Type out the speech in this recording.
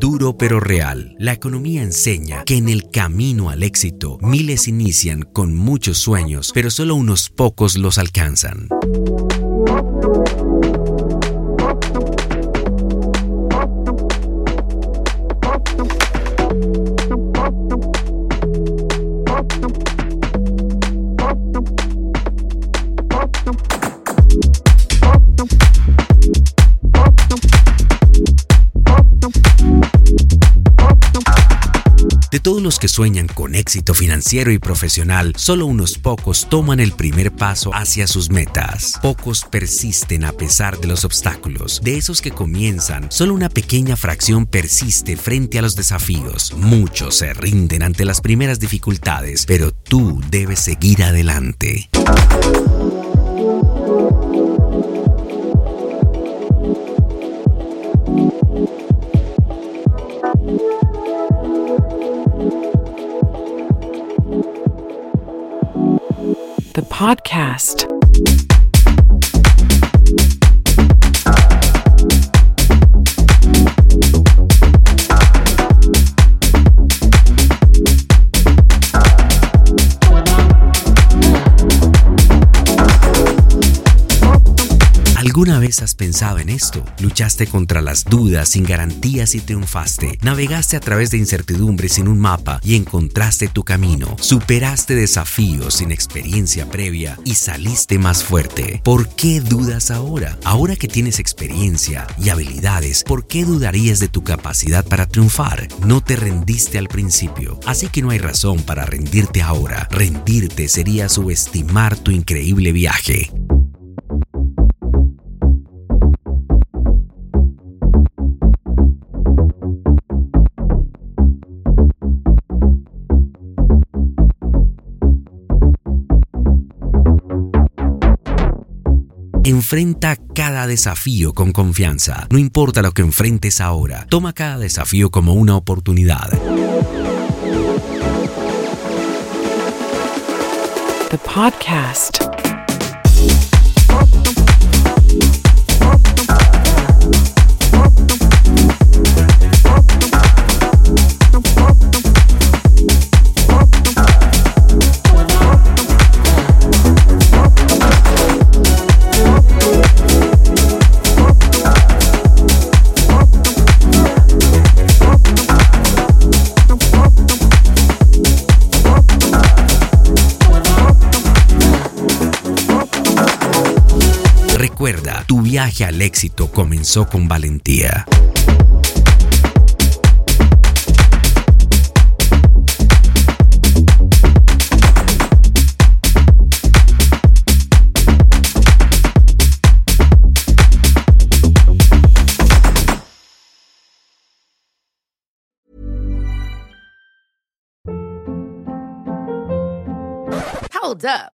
Duro pero real, la economía enseña que en el camino al éxito miles inician con muchos sueños, pero solo unos pocos los alcanzan. Todos los que sueñan con éxito financiero y profesional, solo unos pocos toman el primer paso hacia sus metas. Pocos persisten a pesar de los obstáculos. De esos que comienzan, solo una pequeña fracción persiste frente a los desafíos. Muchos se rinden ante las primeras dificultades, pero tú debes seguir adelante. Podcast. ¿Alguna vez has pensado en esto? Luchaste contra las dudas sin garantías y triunfaste. Navegaste a través de incertidumbres sin un mapa y encontraste tu camino. Superaste desafíos sin experiencia previa y saliste más fuerte. ¿Por qué dudas ahora? Ahora que tienes experiencia y habilidades, ¿por qué dudarías de tu capacidad para triunfar? No te rendiste al principio, así que no hay razón para rendirte ahora. Rendirte sería subestimar tu increíble viaje. Enfrenta cada desafío con confianza. No importa lo que enfrentes ahora, toma cada desafío como una oportunidad. The podcast. Recuerda, tu viaje al éxito comenzó con valentía. Hold up.